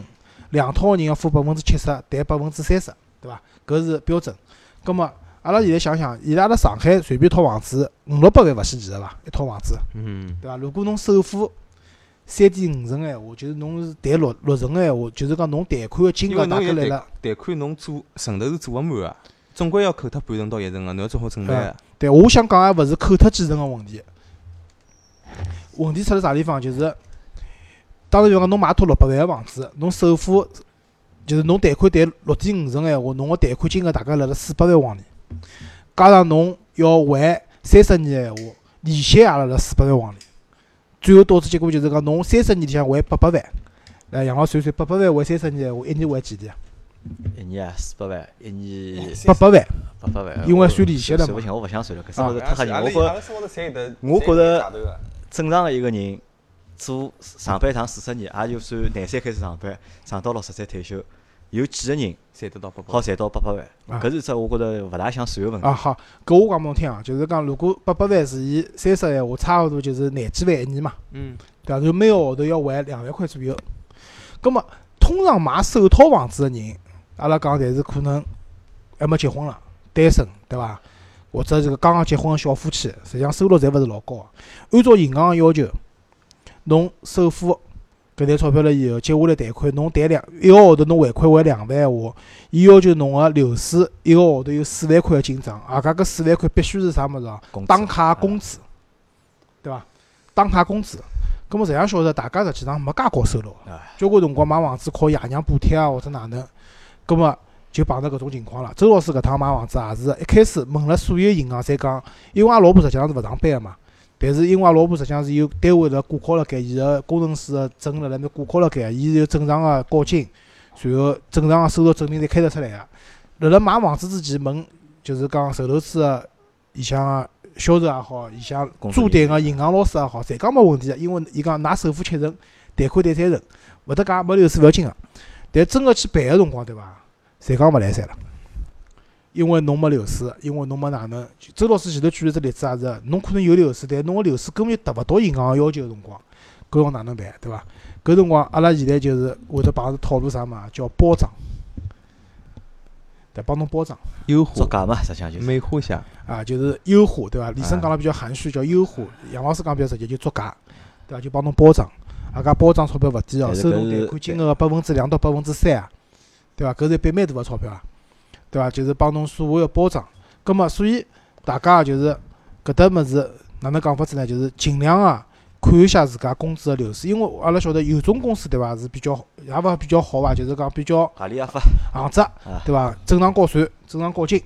两套个人要付百分之七十，贷百分之三十，对伐？搿是标准。葛末阿拉现在想想，现在阿拉上海随便一套房子五六百万勿稀奇个伐？一套房子，嗯，对伐？如果侬首付三点五成个闲话，就是侬是贷六六成个闲话，就是讲侬贷款个金额大概来了。贷款侬做成头是做勿满个，总归要扣脱半成到一成个，侬要做好准备个。对，我想讲个勿是扣脱几成个问题，问题出在啥地方？就是，当然就讲侬买套六百万个房子，侬首付就是侬贷款贷六点五成个闲话，侬个贷款金额大概辣辣四百万往里，加上侬要还三十年个闲话，利息也辣辣四百万往里，最后导致结果就是讲侬三十年里向还八百万，来杨老算算，八百万还三十年闲话，一年还几钿啊？一年啊四百万，一年八百万，八百万。因为算利息了嘛算勿清，我勿想算了，搿啊生活太吓人。我觉我觉着正常个一个人做上班上四十年，也就算廿三开始上班，上到六十岁退休，有几个人赚得到八百好赚到八百万？啊搿是只我觉着勿大想算个问题。啊好，搿我讲拨侬听啊，就是讲如果八百万除以三十闲话，差勿多就是廿几万一年嘛，嗯，对伐？就每个号头要还两万块左右。葛末通常买首套房子个人，阿拉讲侪是可能还没结婚了，单身，对伐？或者这个刚刚结婚个小夫妻，实际上收入侪勿是老高个。按照银行个要求，侬首付搿点钞票了以后，接下来贷款，侬贷两一个号头侬还款还两万闲话，伊要求侬个流水一个号头有四万块个进账，而家搿四万块必须是啥物事啊？打卡工资，对伐？打卡工资。葛末实际上晓得，大家实际上没介高收入交关辰光买房子靠爷娘补贴啊，或者哪能，葛末就碰到搿种情况了。周老师搿趟买房子也是一开始问了所有银行，侪讲，因为阿拉老婆实际上是勿上班个嘛，但是因为阿拉老婆实际上是有单位辣挂靠辣盖，伊个工程师个证辣辣面挂靠辣盖，伊是有正常个交金，然后正常个收入证明侪开得出来个。辣辣买房子之前问，就是讲售楼处个里向个销售也好，里向驻店个银行老师也好，侪讲没问题个，因为伊讲㑚首付七成，贷款贷三成，勿搭界没流水勿要紧个。但真个去办个辰光，对伐？侪讲勿来三了，因为侬没流水，因为侬没哪能。周老师前头举了只例子也是，侬可能有流水，但侬个流水根本就达勿到银行个要求个辰光，搿辰光哪能办，对伐？搿辰光阿拉现在就是会得碰着套路啥嘛，叫包装，对，帮侬包装。优化作假嘛，实际上就是。美化一下，啊，就是优化，对伐？李生哎讲了比较含蓄，叫优化；杨老师讲比较直接，就作假，对伐？就帮侬包装，阿家包装钞票勿低哦，收侬贷款金额个百分之两到百分之三啊，对伐？搿是一笔蛮大个钞票啊，对伐？就是帮侬所谓个包装。葛末所以大家就是搿搭物事哪能讲法子呢？就是尽量啊看一下自家工资个流水，因为阿拉晓得有种公司对伐是比较也勿比较好伐，就是讲比较合理合法，行职，啊对伐？正常交税，正常交金，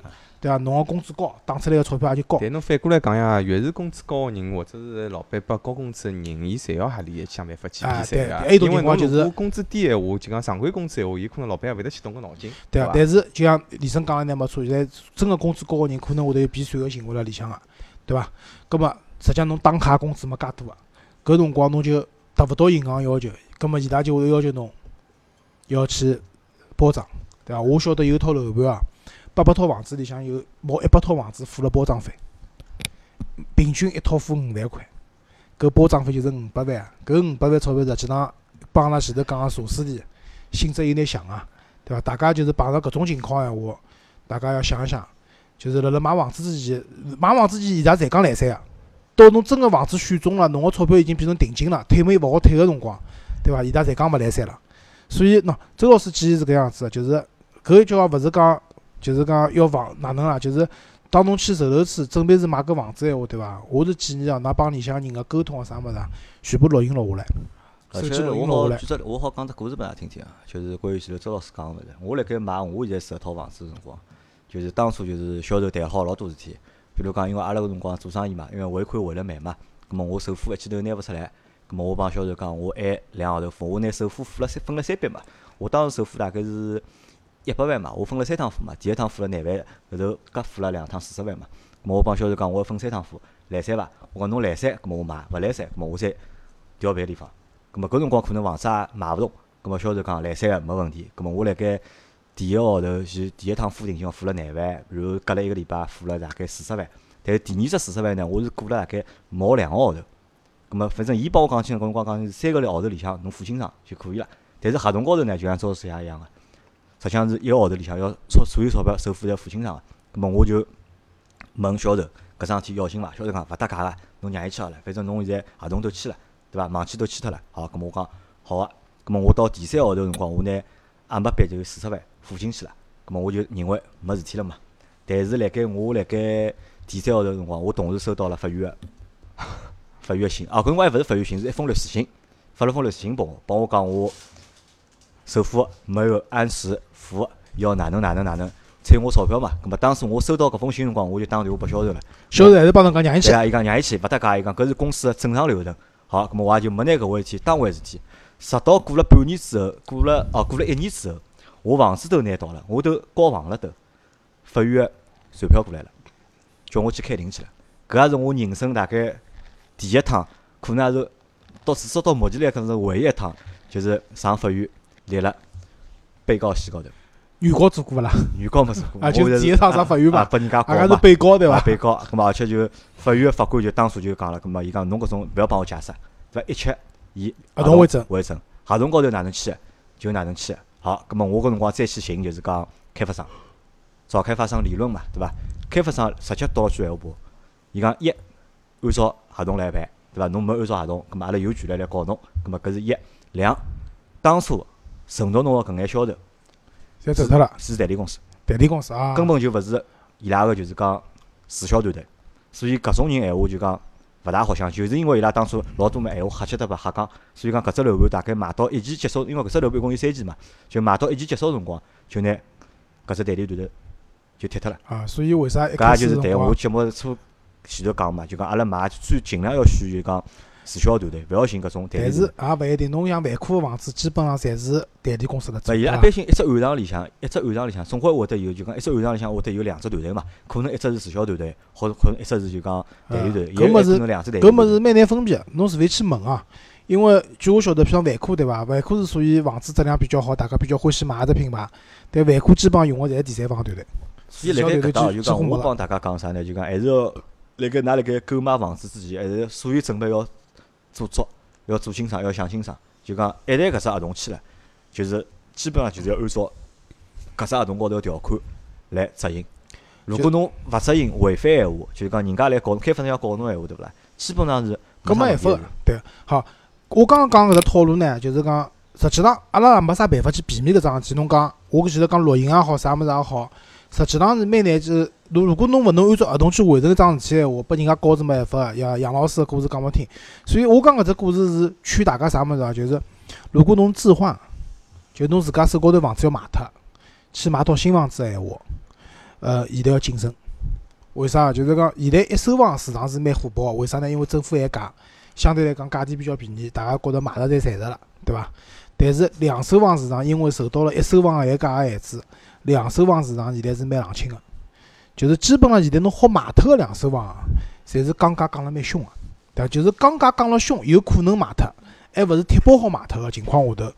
对伐？侬个工资高，打出来个钞票也就高。但侬反过来讲呀，越是工资高个人，或者是老板拨高工资个人，伊侪要合理地想办法去啊比赛个。因为情况就是侬如果工资低闲话，就讲常规工资闲话，伊可能老板也勿会得去动个脑筋，对啊，但是就像李生讲个呢没错，现在真个工资高个人可能会得有比税个行为辣里向个，对伐？葛末实际上侬打卡工资没介多个，搿辰光侬就达勿到银行要求，葛末伊拉就会要求侬要去包装，对伐？我晓得有套楼盘啊，八百套房子里向有毛一百套房子付了包装费，平均一套付五万块，搿包装费就是五百万啊，搿五百万钞票实际上帮阿拉前头讲个茶水店性质有眼像啊。对伐？大家就是碰到搿种情况闲话，大家要想一想，就是辣辣买房子之前，买房子之前伊拉侪讲来三个，到侬真个房子选中了，侬个钞票已经变成定金了，退没勿好退个辰光，对伐？伊拉侪讲勿来三了。所以喏，周老师建议是搿样子的，就是搿一句话勿是讲，就是讲要房哪能啦，就是当侬去售楼处准备是买搿房子闲话，对伐？我是建议啊，㑚帮里向人个沟通啊啥物事啊，全部录音录下来，手机而且我录音录下来好举。只我好讲只故事拨㑚听听啊，就是关于前头周老师讲个物事。我辣盖买我现在住个套房子个辰光，就是当初就是销售谈好老多事体，比如讲因为阿拉搿辰光做生意嘛，因为尾款还了慢嘛，葛末我首付一记头拿勿出来，葛末我帮销售讲我按两个号头付，我拿首付付了三分了三笔嘛，我当时首付大概是一百万嘛，我分了三趟付嘛，第一趟付了廿万，后头各付了两趟四十万嘛。咾么我帮销售讲，我要分三趟付，来三伐？我讲侬来三，咾么我买；勿来三，咾么我再调别个地方。咾么搿辰光可能房子也买勿动，咾么销售讲来三个没问题。咾么我辣盖第一个号头是第一趟付定金付了廿万，然后隔了一个礼拜付了大概四十万。但是第二只四十万呢，我是过了大概毛两个号头。咾么反正伊帮我讲清，搿辰光讲是三个号头里向侬付清爽就可以了。但是合同高头呢，就像招市也一样个，实际上是一个号头里向要钞所有钞票首付要付清爽个。咾么我就问销售搿桩事体要紧伐？销售讲勿搭界个，侬让伊去好了，反正侬现在合同都签了，对伐？网签都签脱了。好，咾么我讲好个。咾么我到第三个号头辰光，我拿阿没笔就四十万付进去了。咾么我就认为没事体了嘛。但是辣盖我辣盖第三个号头辰光，我同时收到了法院个法院个信，啊，搿辰光还勿是法院信，是一封律师信，发了封律师信拨我，帮我讲我首付没有按时付，要哪能哪能哪能催我钞票嘛。葛末当时我收到搿封信辰光，我就打电话拨销售了。销售还是帮侬讲让伊去对，啊，伊讲让伊去，勿搭界，伊讲搿是公司个正常流程。好，葛末我也就没拿搿回事体当回事体。直到过了半年之后，过了哦，过了一年之后，我房子都拿到了，我都交房了都，法院个传票过来了，叫我去开庭去了。搿也是我人生大概第一趟，可能也是到至少到目前来讲是唯一一趟，就是上法院立了被告席高头。原告做过勿啦？原告没做过，啊就第一趟上法院嘛啊，拨人家告大家是。被告对伐？啊被告，咁么而且就法院个法官就当初就讲了，咁么伊讲侬搿种勿要帮我解释，对伐？一切以合同为准为准，合同高头哪能签的就哪能签的。好，咁么我搿辰光再去寻就是讲开发商，找开发商理论嘛，对伐？开发商直接倒了句闲话拨我，伊讲一按照合同来办，对伐？侬没按照合同，咁么阿拉有权利来告侬，咁么搿是一。两，当初承诺侬个搿眼销售侪走脱了，是代理公司。代理公司啊，根本就勿是伊拉个就是讲直销团队，所以搿种人闲话就讲勿大好相信，就是因为伊拉当初老多么闲话瞎七搭八瞎讲，所以讲搿只楼盘大概卖到一期结束，因为搿只楼盘一共有三期嘛，就卖到一期结束辰光，就拿搿只代理团队就踢脱了。啊，所以为啥一搿开也就是对始我节目初前头讲嘛，就讲阿拉买最尽量要选就讲直销团队，勿要寻搿种代理但。是也勿一定，侬像万科个房子，基本上侪是代理公司辣做，勿，伊对一般性一只暗场里向，一只暗场里向总归会得有，就讲一只暗场里向会得有两只团队嘛，可能一只是直销团队，或者可能一只是就讲代理团队，也有搿物事可能两只代理团。搿物事蛮难分辨个，侬除非去问啊。因为据我晓得，譬如万科对伐？万科是属于房子质量比较好，大家比较欢喜买个只品牌。但万科基本上用个侪是第三方团队。所以辣盖搿搭就讲，我帮大家讲啥呢？就讲还是要辣盖㑚辣盖购买房子之前，还是所有准备要做足，要做清爽，要想清爽。就讲一旦搿只合同签了，就是基本上就是要按照搿只合同高头个条款来执行。如果侬勿执行违反闲话，就是讲人家来告侬，开发商要告侬闲话，对勿啦？基本上是搿没办法对。好，我刚刚讲搿只套路呢，就是讲，实际上阿拉也没啥办法去避免搿桩事体。侬讲，我前头讲录音也好，啥物事也好，实际上是蛮难。就是如如果侬勿能按照合同去完成一桩事体闲话，拨人家告是没办法个。像杨老师个故事讲拨听，所以我讲搿只故事是劝大家啥物事啊？就是如果侬置换，就侬自家手高头房子要卖脱，去买套新房子个闲话，呃，现在要谨慎。为啥？就是讲现在一手房市场是蛮火爆个，为啥呢？因为政府限价，相对来讲价钿比较便宜，大家觉着买了侪赚着了，对伐？但是两手房市场因为受到了一手房限价个限制，两手房市场现在是蛮冷清个，就是基本上现在侬好卖脱个两手房啊，侪是降价降了蛮凶个，对伐？就是降价降了凶，有可能卖脱，还勿是贴包好卖脱个情况下头。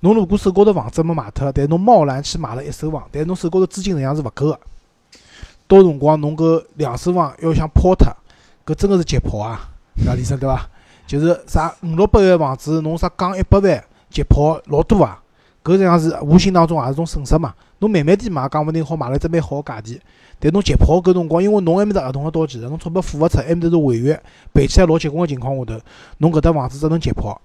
侬如果手高头房子没卖脱，但侬贸然去买了一手房，但侬手高头资金实际上是勿够个。到辰光侬搿两手房要想抛脱，搿真个是急抛啊，对伐，李生对伐？就是啥五六百万房子，侬啥降一百万急抛老多啊，搿实际上是无形当中也是种损失嘛。侬慢慢点买，讲勿定好买了一只蛮好个价钿。但侬急抛搿辰光，因为侬埃面搭合同要到期了，侬钞票付勿出，埃面搭是违约，赔起来老结棍个情况下头，侬搿搭房子只能急抛，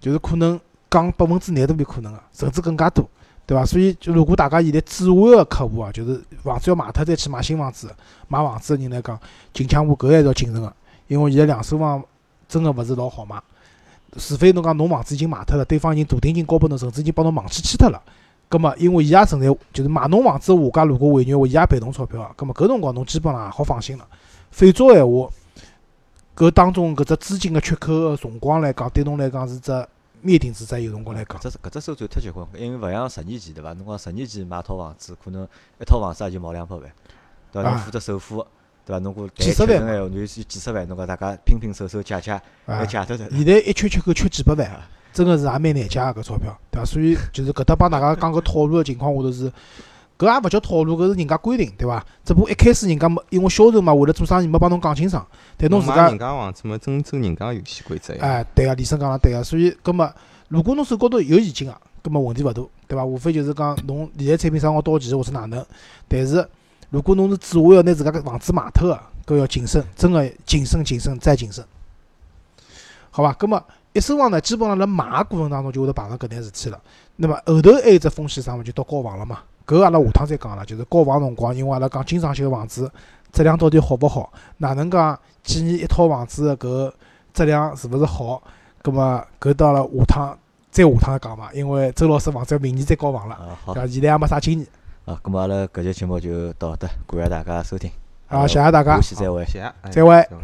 就是可能降百分之廿都有可能个，甚至更加多。对伐？所以，就如果大家现在置换个客户啊，就是房子要卖脱再去买新房子，买房子个人来讲，近腔部搿还是要谨慎个，因为现在两手房真个勿是老好买，除非侬讲侬房子已经卖脱了，对方已经大定金交拨侬，甚至已经帮侬网契签脱了，葛末因为伊也存在，就是买侬房子个下家如果违约话，伊也赔侬钞票个，葛末搿辰光侬基本上也好放心了。否则闲话，搿当中搿只资金个缺口个辰光来讲，对侬来讲是只灭顶之灾，有辰光来讲搿。只搿只收算忒结棍，因为勿像十年前对伐？侬讲十年前买套房子，可能一套房子也就毛两百万，对伐？侬啊付只首付，对伐？侬如果几十万嘛闲闲话，侬就几十万，侬讲大家拼拼凑凑借借，还啊，借得着。现在一缺缺口缺几百万，真个是也蛮难借个搿钞票，对伐？所以 就是搿搭帮大家讲搿套路个情况下头是，搿也勿叫套路，搿是人家规定，对伐？只不过一开始人家没，因为销售嘛，为了做生意没帮侬讲清爽，但侬自家人家房子嘛，遵守人家游戏规则呀。哎，对个，李生讲了对个，所以搿么如果侬手高头有现金个，搿么问题勿大，对伐？无非就是讲侬理财产品啥辰光到期或者哪能，但是如果侬是计划要拿自家个房子卖脱个，搿要谨慎，真个谨慎、谨慎再谨慎，好伐？葛末一手房呢，基本上辣买个过程当中就会得碰上搿点事体了。那么后头还有一只风险啥物事，就到交房了嘛。搿阿拉下趟再讲了，就是交房辰光，因为阿拉讲精装修个房子质量到底好勿好，哪能讲建议一套房子个搿质量是勿是好？葛末搿到了下趟再下趟讲嘛，因为周老师房子要明年再交房了？现在也没啥经验啊，葛么阿拉搿节节目就到搿搭，感谢大家收听，好，谢谢大家下，期再会。谢谢，哎再会。再会